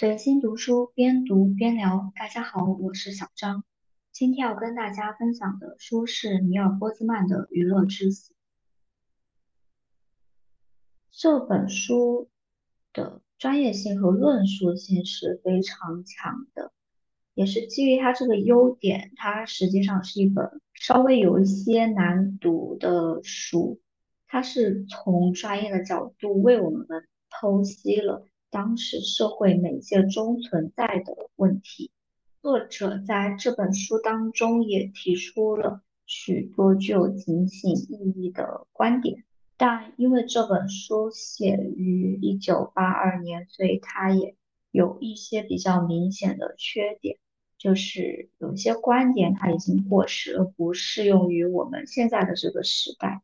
随心读书，边读边聊。大家好，我是小张。今天要跟大家分享的书是米尔波兹曼的《娱乐至死》。这本书的专业性和论述性是非常强的，也是基于它这个优点，它实际上是一本稍微有一些难读的书。它是从专业的角度为我们剖析了。当时社会媒介中存在的问题，作者在这本书当中也提出了许多具有警醒意义的观点。但因为这本书写于一九八二年，所以它也有一些比较明显的缺点，就是有些观点它已经过时了，不适用于我们现在的这个时代。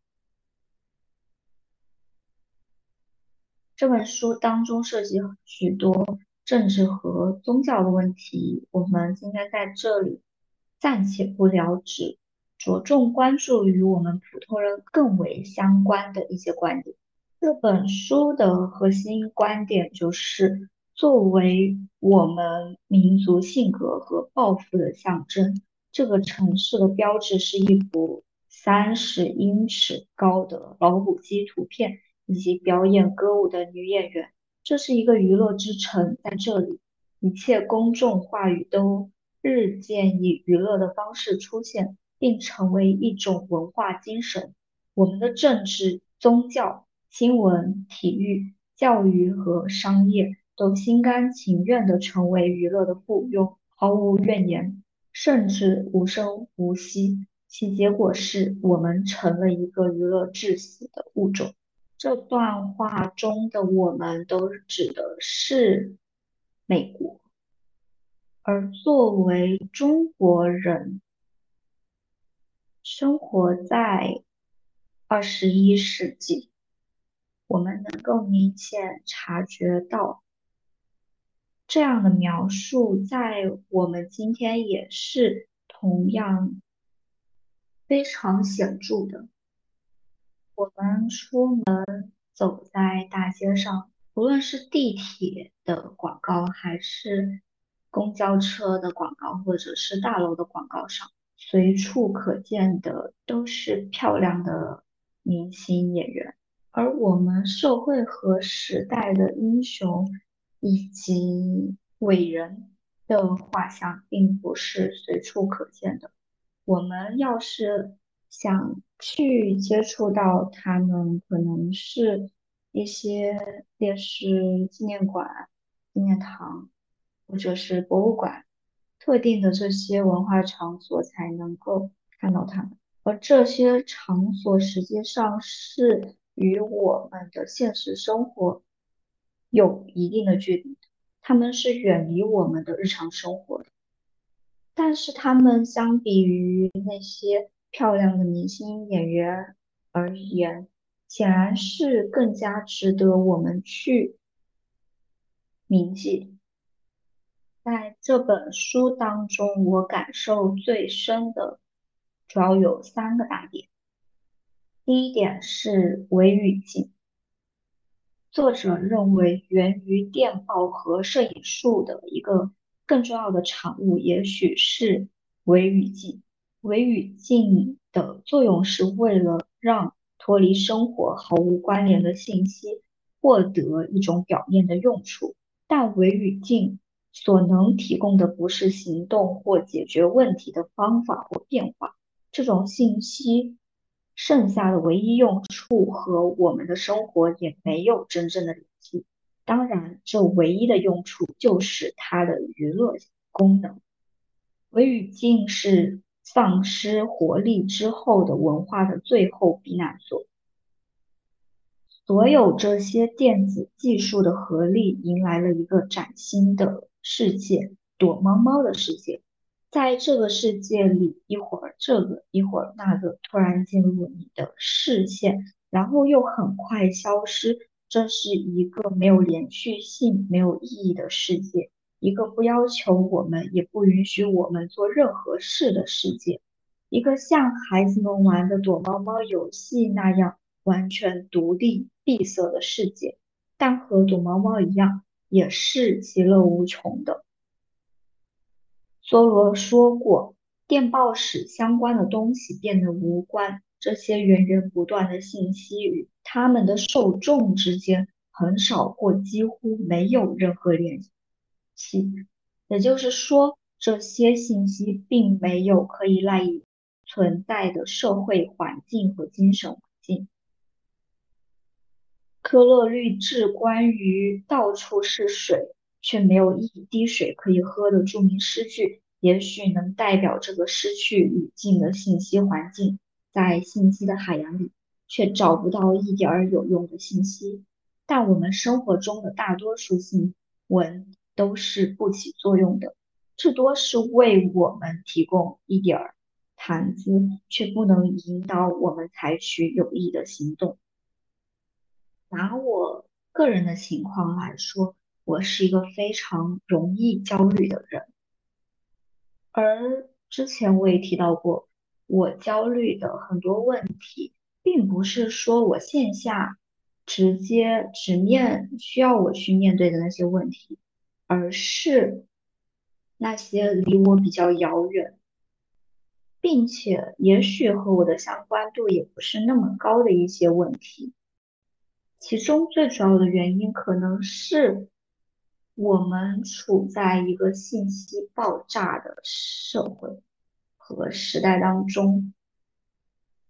这本书当中涉及许多政治和宗教的问题，我们今天在这里暂且不聊，之着重关注与我们普通人更为相关的一些观点。这本书的核心观点就是，作为我们民族性格和抱负的象征，这个城市的标志是一幅三十英尺高的老虎机图片。以及表演歌舞的女演员，这是一个娱乐之城，在这里，一切公众话语都日渐以娱乐的方式出现，并成为一种文化精神。我们的政治、宗教、新闻、体育、教育和商业都心甘情愿地成为娱乐的附庸，毫无怨言，甚至无声无息。其结果是我们成了一个娱乐致死的物种。这段话中的我们都指的是美国，而作为中国人，生活在二十一世纪，我们能够明显察觉到这样的描述，在我们今天也是同样非常显著的。我们出门走在大街上，无论是地铁的广告，还是公交车的广告，或者是大楼的广告上，随处可见的都是漂亮的明星演员。而我们社会和时代的英雄以及伟人的画像，并不是随处可见的。我们要是想去接触到他们，可能是一些烈士纪念馆、纪念堂，或者是博物馆，特定的这些文化场所才能够看到他们。而这些场所实际上是与我们的现实生活有一定的距离，他们是远离我们的日常生活的。但是他们相比于那些。漂亮的明星演员而言，显然是更加值得我们去铭记。在这本书当中，我感受最深的主要有三个大点。第一点是微语境，作者认为源于电报和摄影术的一个更重要的产物，也许是微语境。微语境的作用是为了让脱离生活毫无关联的信息获得一种表面的用处，但微语境所能提供的不是行动或解决问题的方法或变化。这种信息剩下的唯一用处和我们的生活也没有真正的联系。当然，这唯一的用处就是它的娱乐功能。微语境是。丧失活力之后的文化的最后避难所。所有这些电子技术的合力，迎来了一个崭新的世界——躲猫猫的世界。在这个世界里，一会儿这个，一会儿那个，突然进入你的视线，然后又很快消失。这是一个没有连续性、没有意义的世界。一个不要求我们，也不允许我们做任何事的世界，一个像孩子们玩的躲猫猫游戏那样完全独立闭塞的世界。但和躲猫猫一样，也是其乐无穷的。梭罗说过，电报使相关的东西变得无关，这些源源不断的信息与他们的受众之间很少或几乎没有任何联系。也就是说，这些信息并没有可以赖以存在的社会环境和精神环境。科勒律治关于“到处是水，却没有一滴水可以喝”的著名诗句，也许能代表这个失去语境的信息环境。在信息的海洋里，却找不到一点儿有用的信息。但我们生活中的大多数新闻都是不起作用的，至多是为我们提供一点儿谈资，却不能引导我们采取有益的行动。拿我个人的情况来说，我是一个非常容易焦虑的人，而之前我也提到过，我焦虑的很多问题，并不是说我线下直接直面需要我去面对的那些问题，而是那些离我比较遥远，并且也许和我的相关度也不是那么高的一些问题。其中最主要的原因可能是我们处在一个信息爆炸的社会和时代当中，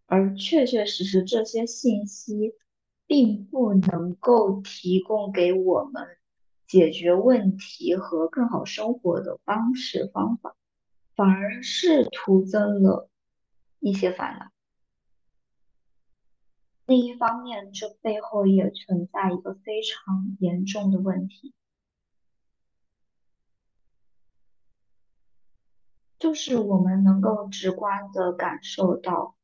而确确实实这些信息并不能够提供给我们解决问题和更好生活的方式方法，反而是徒增了一些烦恼。另一方面，这背后也存在一个非常严重的问题，就是我们能够直观的感受到，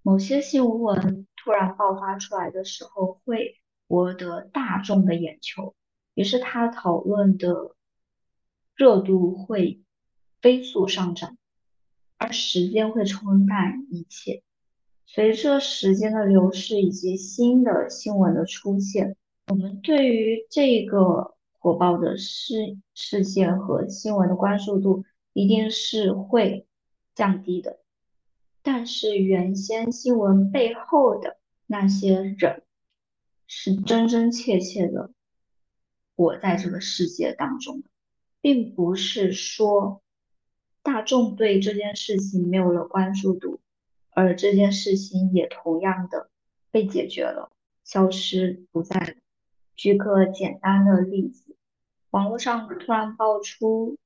某些新闻突然爆发出来的时候，会博得大众的眼球，于是他讨论的热度会飞速上涨，而时间会冲淡一切。随着时间的流逝以及新的新闻的出现，我们对于这个火爆的事事件和新闻的关注度一定是会降低的。但是原先新闻背后的那些人，是真真切切的活在这个世界当中的，并不是说大众对这件事情没有了关注度。而这件事情也同样的被解决了，消失不在了。举个简单的例子，网络上突然爆出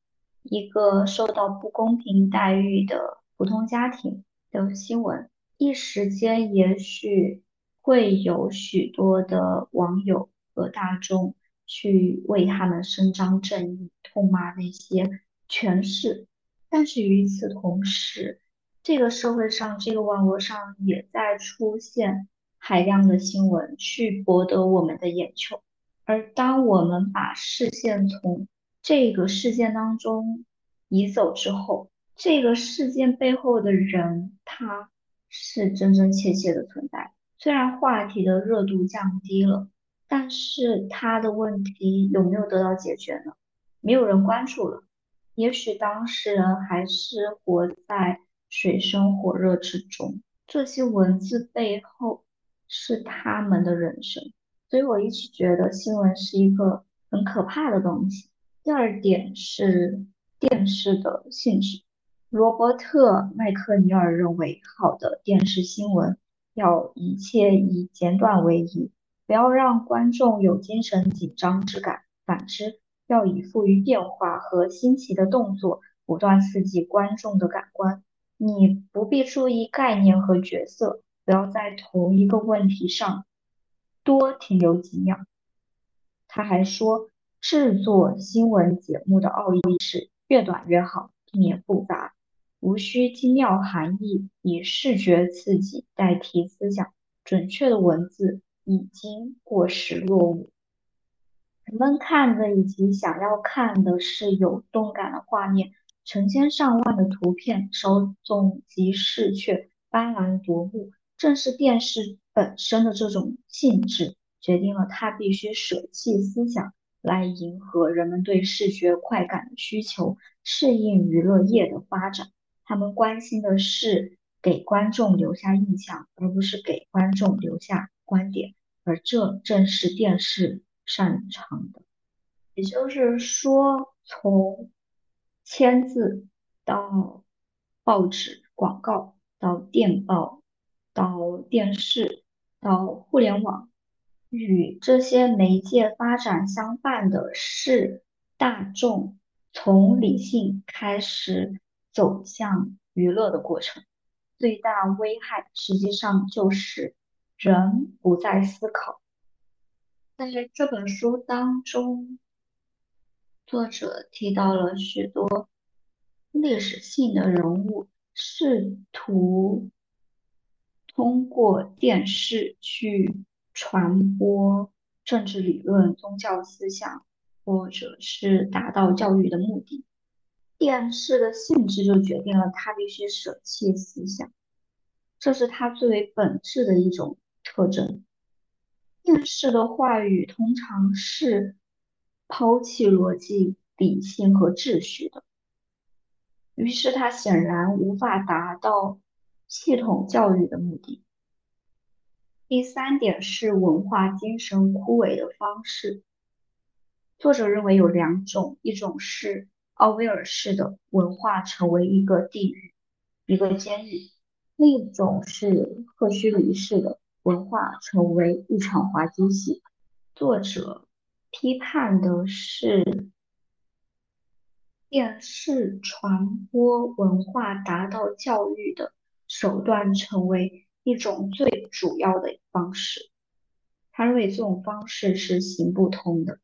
一个受到不公平待遇的普通家庭的新闻，一时间也许会有许多的网友和大众去为他们伸张正义，痛骂那些权势，但是与此同时，这个社会上，这个网络上也在出现海量的新闻，去博得我们的眼球。而当我们把视线从这个事件当中移走之后，这个事件背后的人，他是真真切切的存在。虽然话题的热度降低了，但是他的问题有没有得到解决呢？没有人关注了。也许当事人还是活在。水深火热之中，这些文字背后是他们的人生，所以我一直觉得新闻是一个很可怕的东西。第二点是电视的性质。罗伯特·麦克尼尔认为，好的电视新闻要一切以简短为宜，不要让观众有精神紧张之感；反之，要以富于变化和新奇的动作，不断刺激观众的感官。你不必注意概念和角色，不要在同一个问题上多停留几秒。他还说，制作新闻节目的奥义是越短越好，避免复杂，无需精妙含义，以视觉刺激代替思想。准确的文字已经过时落伍，人们看的以及想要看的是有动感的画面。成千上万的图片，稍纵即逝却斑斓夺目，正是电视本身的这种性质，决定了它必须舍弃思想来迎合人们对视觉快感的需求，适应娱乐业的发展。他们关心的是给观众留下印象，而不是给观众留下观点，而这正是电视擅长的。也就是说，从签字到报纸广告，到电报，到电视，到互联网，与这些媒介发展相伴的是大众从理性开始走向娱乐的过程。最大危害实际上就是人不再思考。在这本书当中。作者提到了许多历史性的人物，试图通过电视去传播政治理论、宗教思想，或者是达到教育的目的。电视的性质就决定了它必须舍弃思想，这是它最为本质的一种特征。电视的话语通常是。抛弃逻辑、理性和秩序的，于是他显然无法达到系统教育的目的。第三点是文化精神枯萎的方式。作者认为有两种，一种是奥威尔式的文化成为一个地狱、一个监狱；另一种是赫胥黎式的文化成为一场滑稽戏。作者。批判的是电视传播文化达到教育的手段，成为一种最主要的方式。他认为这种方式是行不通的。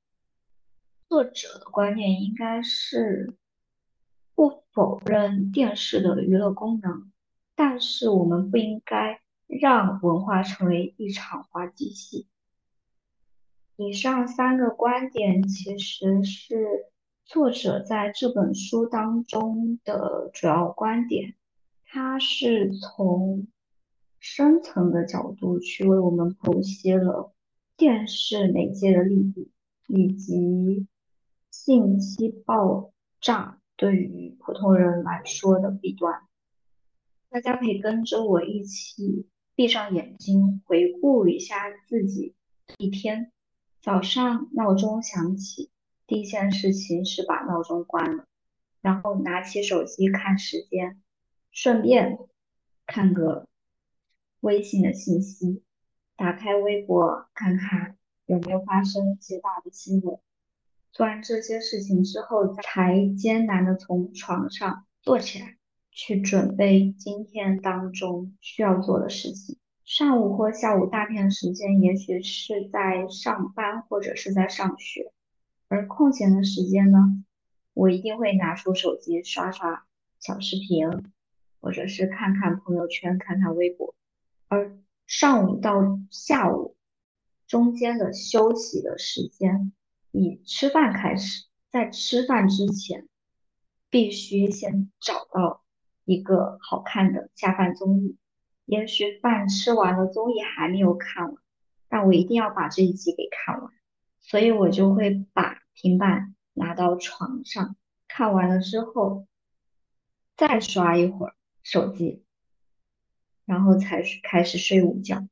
作者的观念应该是不否认电视的娱乐功能，但是我们不应该让文化成为一场滑稽戏。以上三个观点其实是作者在这本书当中的主要观点。他是从深层的角度去为我们剖析了电视媒介的利弊，以及信息爆炸对于普通人来说的弊端。大家可以跟着我一起闭上眼睛，回顾一下自己一天。早上闹钟响起，第一件事情是把闹钟关了，然后拿起手机看时间，顺便看个微信的信息，打开微博看看有没有发生一些大的新闻。做完这些事情之后，才艰难的从床上坐起来，去准备今天当中需要做的事情。上午或下午大片时间，也许是在上班或者是在上学，而空闲的时间呢，我一定会拿出手机刷刷小视频，或者是看看朋友圈，看看微博。而上午到下午中间的休息的时间，以吃饭开始，在吃饭之前，必须先找到一个好看的下饭综艺。也许饭吃完了，综艺还没有看完，但我一定要把这一集给看完，所以我就会把平板拿到床上，看完了之后再刷一会儿手机，然后才开始睡午觉。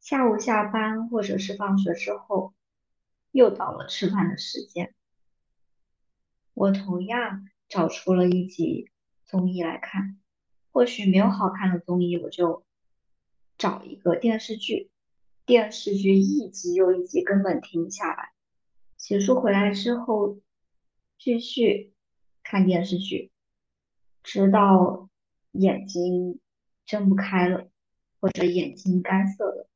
下午下班或者是放学之后，又到了吃饭的时间，我同样找出了一集综艺来看，或许没有好看的综艺，我就。找一个电视剧，电视剧一集又一集，根本停不下来。洗漱回来之后，继续看电视剧，直到眼睛睁不开了，或者眼睛干涩了。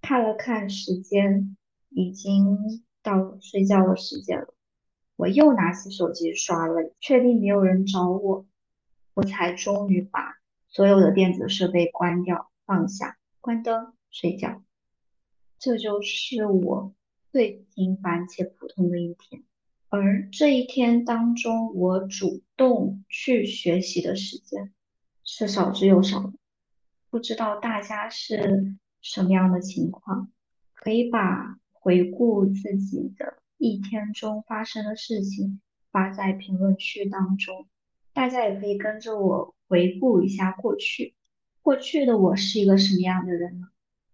看了看时间，已经到睡觉的时间了。我又拿起手机刷了，确定没有人找我，我才终于把所有的电子设备关掉。放下，关灯，睡觉。这就是我最平凡且普通的一天。而这一天当中，我主动去学习的时间是少之又少的。不知道大家是什么样的情况？可以把回顾自己的一天中发生的事情发在评论区当中，大家也可以跟着我回顾一下过去。过去的我是一个什么样的人呢？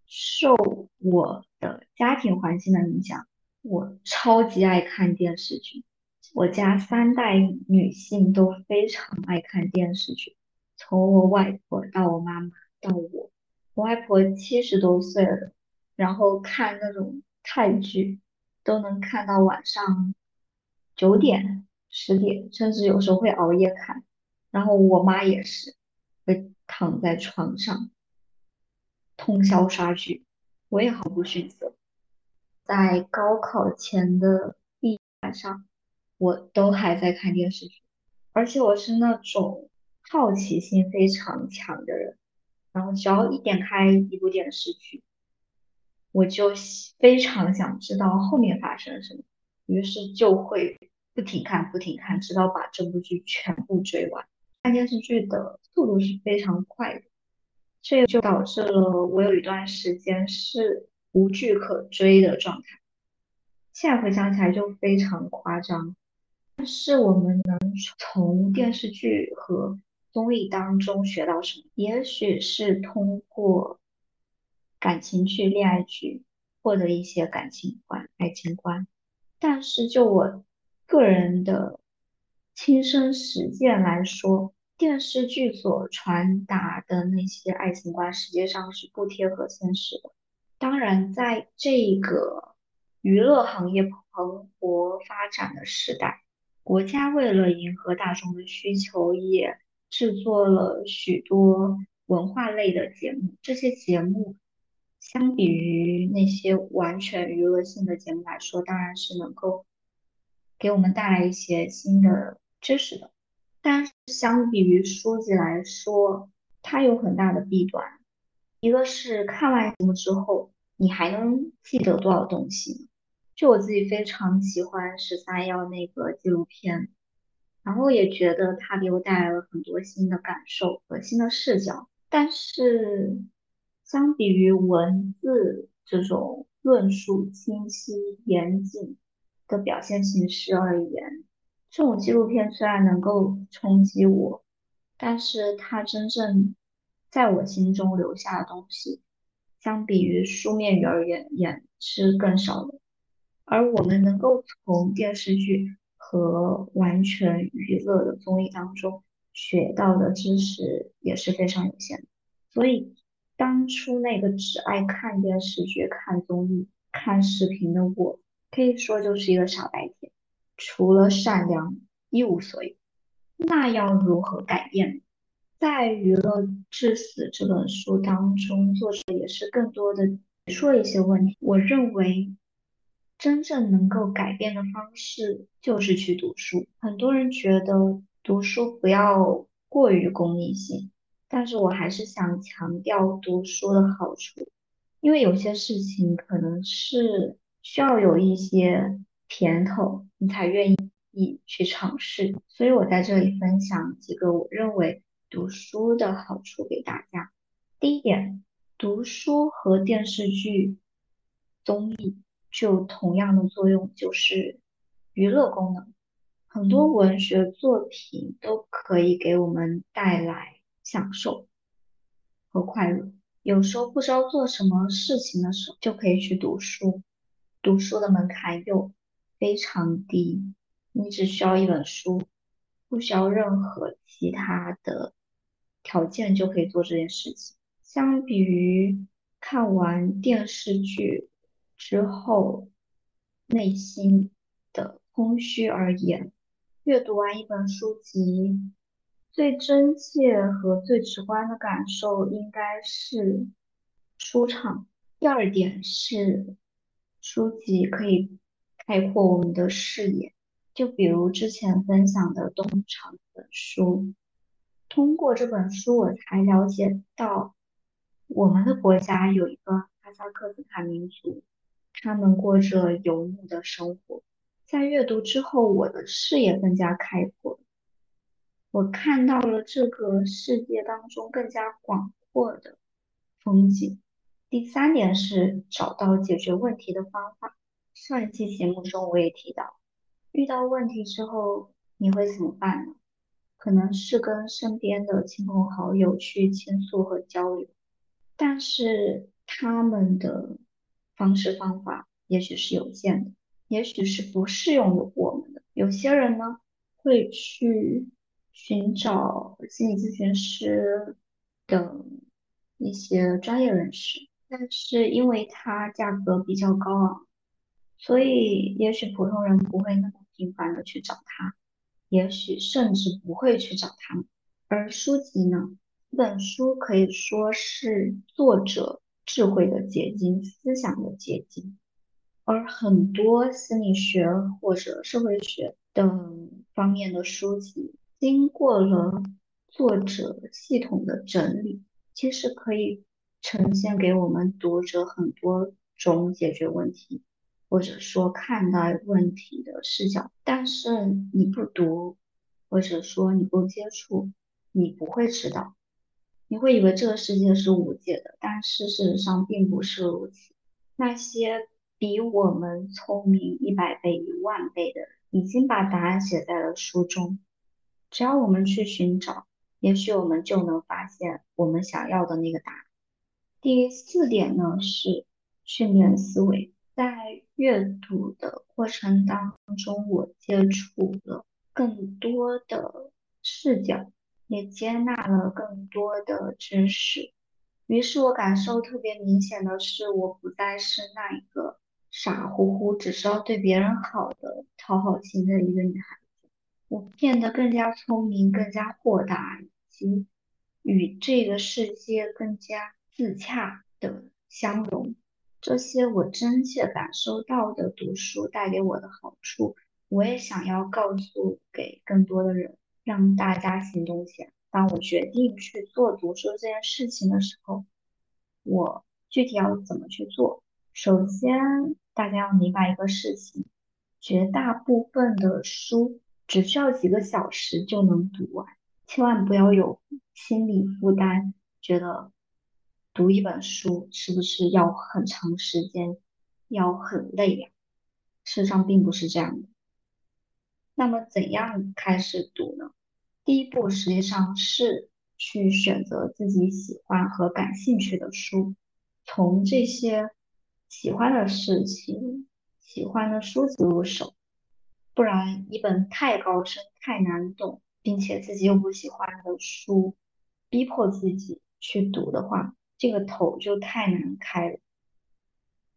受我的家庭环境的影响，我超级爱看电视剧。我家三代女性都非常爱看电视剧，从我外婆到我妈妈到我，我外婆七十多岁了，然后看那种泰剧都能看到晚上九点、十点，甚至有时候会熬夜看。然后我妈也是会躺在床上通宵刷剧，我也毫不逊色。在高考前的一晚上。我都还在看电视剧，而且我是那种好奇心非常强的人，然后只要一点开一部电视剧，我就非常想知道后面发生了什么，于是就会不停看不停看，直到把这部剧全部追完。看电视剧的速度是非常快的，这就导致了我有一段时间是无剧可追的状态。现在回想起来就非常夸张。但是我们能从电视剧和综艺当中学到什么？也许是通过感情剧、恋爱剧获得一些感情观、爱情观。但是就我个人的亲身实践来说，电视剧所传达的那些爱情观实际上是不贴合现实的。当然，在这个娱乐行业蓬勃发展的时代。国家为了迎合大众的需求，也制作了许多文化类的节目。这些节目相比于那些完全娱乐性的节目来说，当然是能够给我们带来一些新的知识的。但是相比于书籍来说，它有很大的弊端。一个是看完节目之后，你还能记得多少东西？就我自己非常喜欢十三幺那个纪录片，然后也觉得它给我带来了很多新的感受和新的视角。但是，相比于文字这种论述清晰严谨的表现形式而言，这种纪录片虽然能够冲击我，但是它真正在我心中留下的东西，相比于书面语而言，也是更少的。而我们能够从电视剧和完全娱乐的综艺当中学到的知识也是非常有限的，所以当初那个只爱看电视剧、看综艺、看视频的我，可以说就是一个傻白甜，除了善良一无所有。那要如何改变？在《娱乐至死》这本书当中，作者也是更多的说一些问题。我认为。真正能够改变的方式就是去读书。很多人觉得读书不要过于功利性，但是我还是想强调读书的好处，因为有些事情可能是需要有一些甜头，你才愿意去尝试。所以我在这里分享几个我认为读书的好处给大家。第一点，读书和电视剧、综艺。就同样的作用，就是娱乐功能。很多文学作品都可以给我们带来享受和快乐。有时候不知道做什么事情的时候，就可以去读书。读书的门槛又非常低，你只需要一本书，不需要任何其他的条件就可以做这件事情。相比于看完电视剧。之后，内心的空虚而言，阅读完一本书籍，最真切和最直观的感受应该是舒畅。第二点是，书籍可以开阔我们的视野。就比如之前分享的《东厂》本书，通过这本书，我才了解到我们的国家有一个哈萨克斯坦民族。他们过着游牧的生活，在阅读之后，我的视野更加开阔，我看到了这个世界当中更加广阔的风景。第三点是找到解决问题的方法。上一期节目中我也提到，遇到问题之后你会怎么办呢？可能是跟身边的亲朋好友去倾诉和交流，但是他们的方式方法也许是有限的，也许是不适用于我们的。有些人呢会去寻找心理咨询师等一些专业人士。但是因为它价格比较高昂，所以也许普通人不会那么频繁的去找他，也许甚至不会去找他。而书籍呢，这本书可以说是作者智慧的结晶、思想的结晶，而很多心理学或者社会学等方面的书籍，经过了作者系统的整理，其实可以。呈现给我们读者很多种解决问题，或者说看待问题的视角。但是你不读，或者说你不接触，你不会知道。你会以为这个世界是无解的，但事实上并不是如此。那些比我们聪明一百倍、一万倍的人，已经把答案写在了书中。只要我们去寻找，也许我们就能发现我们想要的那个答案。第四点呢是训练思维，在阅读的过程当中，我接触了更多的视角，也接纳了更多的知识。于是我感受特别明显的是，我不再是那一个傻乎乎只知道对别人好的讨好型的一个女孩，我变得更加聪明，更加豁达，以及与这个世界更加。自洽的相融，这些我真切感受到的读书带给我的好处，我也想要告诉给更多的人，让大家行动起来。当我决定去做读书这件事情的时候，我具体要怎么去做？首先，大家要明白一个事情：绝大部分的书只需要几个小时就能读完，千万不要有心理负担，觉得。读一本书是不是要很长时间，要很累呀？事实上并不是这样的。那么怎样开始读呢？第一步实际上是去选择自己喜欢和感兴趣的书，从这些喜欢的事情、喜欢的书籍入手。不然，一本太高深、太难懂，并且自己又不喜欢的书，逼迫自己去读的话，这个头就太难开了。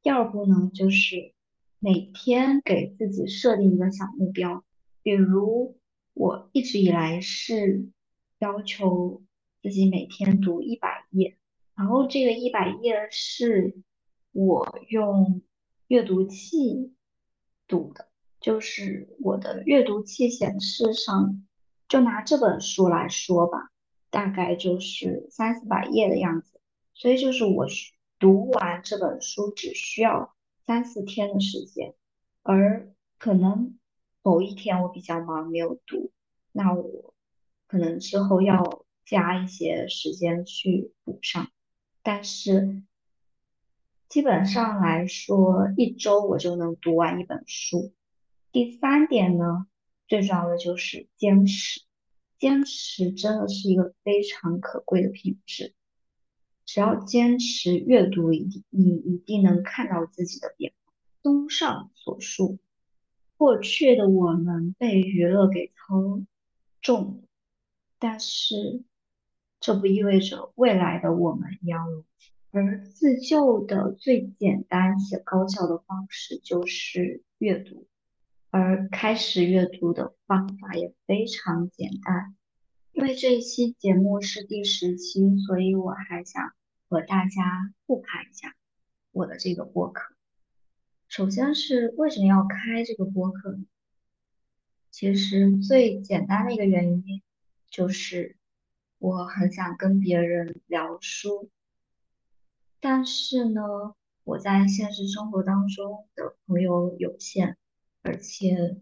第二步呢，就是每天给自己设定一个小目标，比如我一直以来是要求自己每天读一百页，然后这个一百页是我用阅读器读的，就是我的阅读器显示上，就拿这本书来说吧，大概就是三四百页的样子。所以就是我读完这本书只需要三四天的时间，而可能某一天我比较忙没有读，那我可能之后要加一些时间去补上，但是基本上来说一周我就能读完一本书。第三点呢，最重要的就是坚持，坚持真的是一个非常可贵的品质。只要坚持阅读，一定你一定能看到自己的变化。综上所述，过去的我们被娱乐给操纵，但是这不意味着未来的我们要如此。而自救的最简单且高效的方式就是阅读，而开始阅读的方法也非常简单。因为这一期节目是第十期，所以我还想。和大家复盘一下我的这个播客。首先是为什么要开这个播客呢？其实最简单的一个原因就是我很想跟别人聊书，但是呢，我在现实生活当中的朋友有限，而且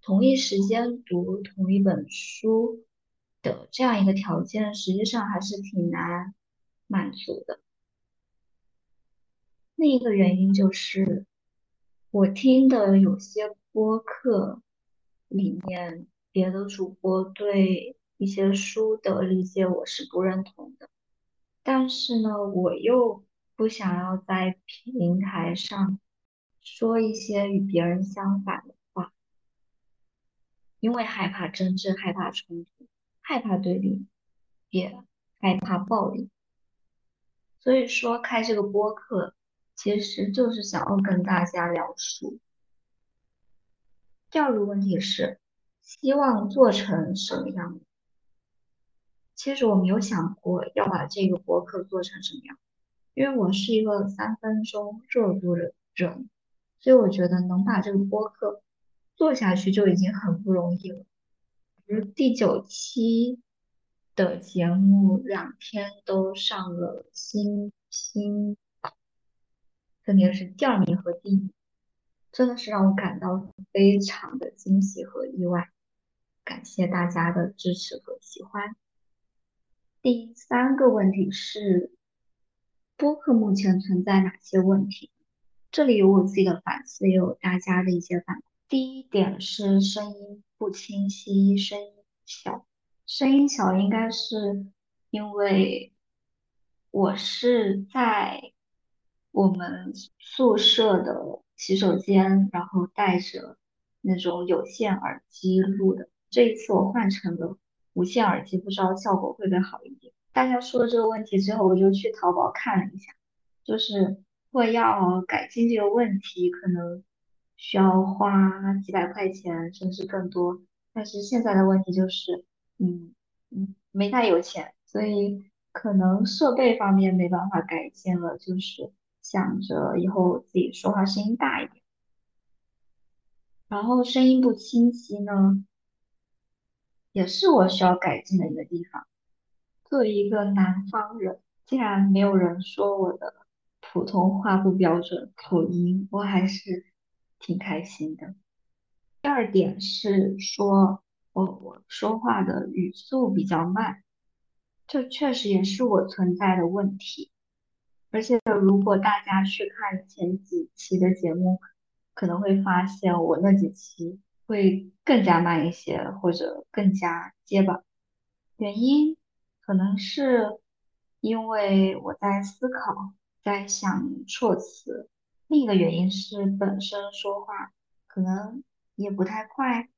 同一时间读同一本书的这样一个条件，实际上还是挺难。满足的，另一个原因就是我听的有些播客里面，别的主播对一些书的理解我是不认同的，但是呢，我又不想要在平台上说一些与别人相反的话，因为害怕争执，害怕冲突，害怕对立，也害怕暴力。所以说，开这个播客其实就是想要跟大家聊书。第二个问题是，希望做成什么样的？其实我没有想过要把这个播客做成什么样，因为我是一个三分钟热度的人，所以我觉得能把这个播客做下去就已经很不容易了。比如第九期。的节目两天都上了新新，分别是第二名和第一名，真的是让我感到非常的惊喜和意外。感谢大家的支持和喜欢。第三个问题是，播客目前存在哪些问题？这里有我自己的反思，也有大家的一些反馈。第一点是声音不清晰，声音小。声音小，应该是因为我是在我们宿舍的洗手间，然后带着那种有线耳机录的。这一次我换成了无线耳机，不知道效果会不会好一点。大家说这个问题之后，我就去淘宝看了一下，就是果要改进这个问题，可能需要花几百块钱，甚至更多。但是现在的问题就是。嗯嗯，没太有钱，所以可能设备方面没办法改进了，就是想着以后自己说话声音大一点。然后声音不清晰呢，也是我需要改进的一个地方。作为一个南方人，竟然没有人说我的普通话不标准，口音，我还是挺开心的。第二点是说。我我说话的语速比较慢，这确实也是我存在的问题。而且如果大家去看前几期的节目，可能会发现我那几期会更加慢一些，或者更加结巴。原因可能是因为我在思考，在想措辞；另一个原因是本身说话可能也不太快，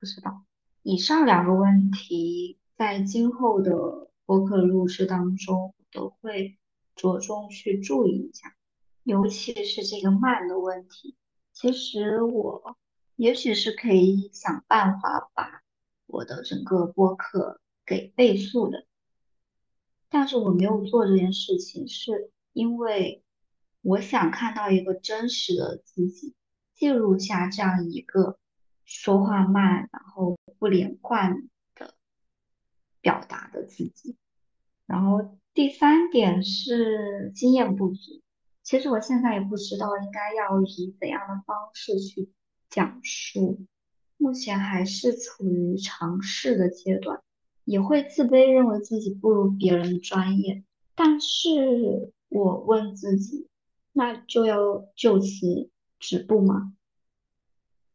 不知道。以上两个问题，在今后的播客录制当中都会着重去注意一下，尤其是这个慢的问题。其实我也许是可以想办法把我的整个播客给倍速的，但是我没有做这件事情，是因为我想看到一个真实的自己，记录下这样一个。说话慢，然后不连贯的表达的自己。然后第三点是经验不足。其实我现在也不知道应该要以怎样的方式去讲述，目前还是处于尝试的阶段，也会自卑，认为自己不如别人专业。但是我问自己，那就要就此止步吗？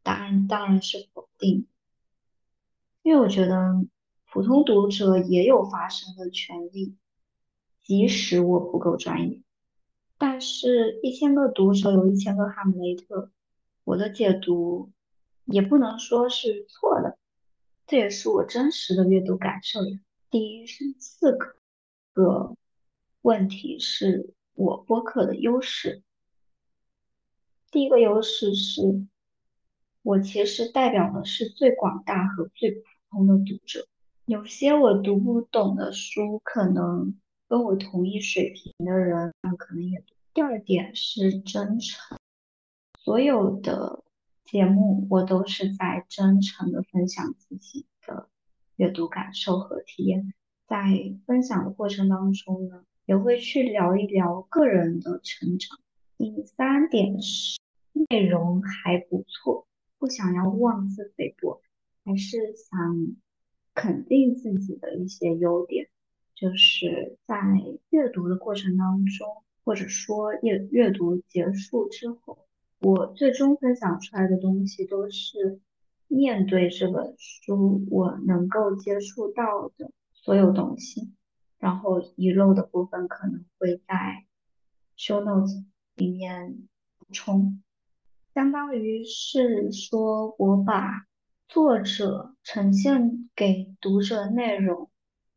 答案当然是否定，因为我觉得普通读者也有发声的权利，即使我不够专业。但是，一千个读者有一千个哈姆雷特，我的解读也不能说是错的，这也是我真实的阅读感受呀。第一是四个问题是我播客的优势，第一个优势是。我其实代表的是最广大和最普通的读者，有些我读不懂的书，可能跟我同一水平的人那可能也读。第二点是真诚，所有的节目我都是在真诚的分享自己的阅读感受和体验，在分享的过程当中呢，也会去聊一聊个人的成长。第三点是内容还不错。不想要妄自菲薄，还是想肯定自己的一些优点，就是在阅读的过程当中，或者说阅阅读结束之后，我最终分享出来的东西都是面对这本书我能够接触到的所有东西，然后遗漏的部分可能会在 show notes 里面补充，相当于是说我把作者呈现给读者内容，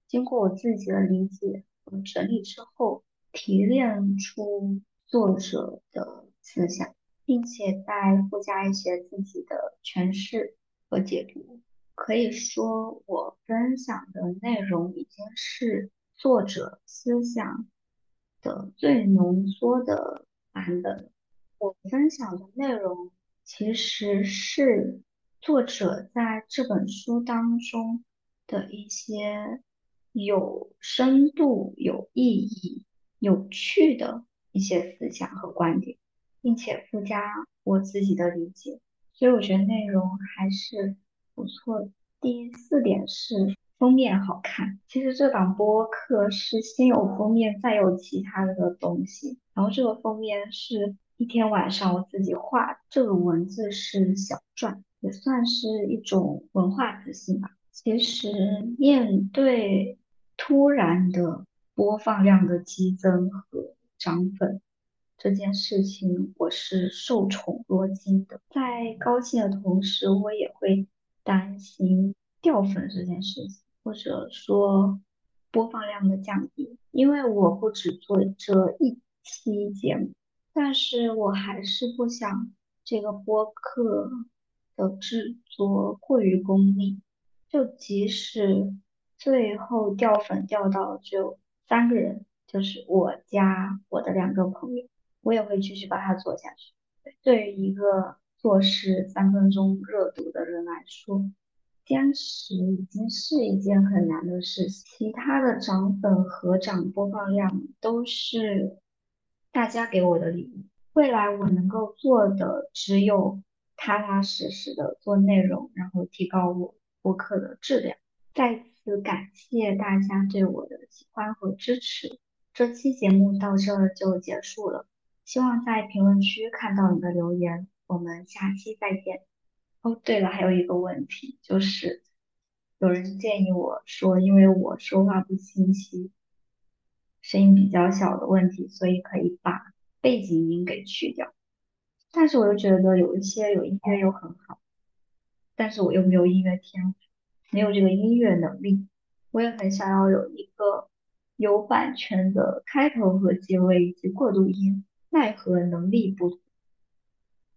经过我自己的理解和整理之后。提炼出作者的思想，并且再附加一些自己的诠释和解读。可以说，我分享的内容已经是作者思想的最浓缩的版本。我分享的内容其实是作者在这本书当中的一些有深度、有意义。有趣的一些思想和观点，并且附加我自己的理解，所以我觉得内容还是不错的。第四点是封面好看，其实这档播客是先有封面，再有其他的东西。然后这个封面是一天晚上我自己画，这个文字是小篆，也算是一种文化自信吧。其实面对突然的。播放量的激增和涨粉这件事情，我是受宠若惊的。在高兴的同时，我也会担心掉粉这件事情，或者说播放量的降低。因为我不只做这一期节目，但是我还是不想这个播客的制作过于功利。就即使最后掉粉掉到只有。三个人就是我加我的两个朋友，我也会继续把它做下去。对于一个做事三分钟热度的人来说，坚持已经是一件很难的事情。其他的涨粉和涨播放量都是大家给我的礼物。未来我能够做的只有踏踏实实的做内容，然后提高我播客的质量。再次。感谢大家对我的喜欢和支持，这期节目到这儿就结束了。希望在评论区看到你的留言，我们下期再见。哦，对了，还有一个问题，就是有人建议我说，因为我说话不清晰，声音比较小的问题，所以可以把背景音给去掉。但是我又觉得有一些有音乐又很好，但是我又没有音乐天赋。没有这个音乐能力，我也很想要有一个有版权的开头和结尾以及过渡音，奈何能力不足，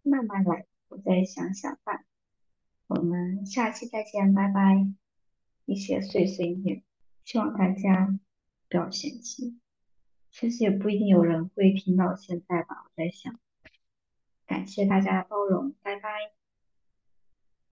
慢慢来，我再想想办法。我们下期再见，拜拜。一些碎碎念，希望大家不要嫌弃。其实也不一定有人会听到现在吧，我在想。感谢大家的包容，拜拜。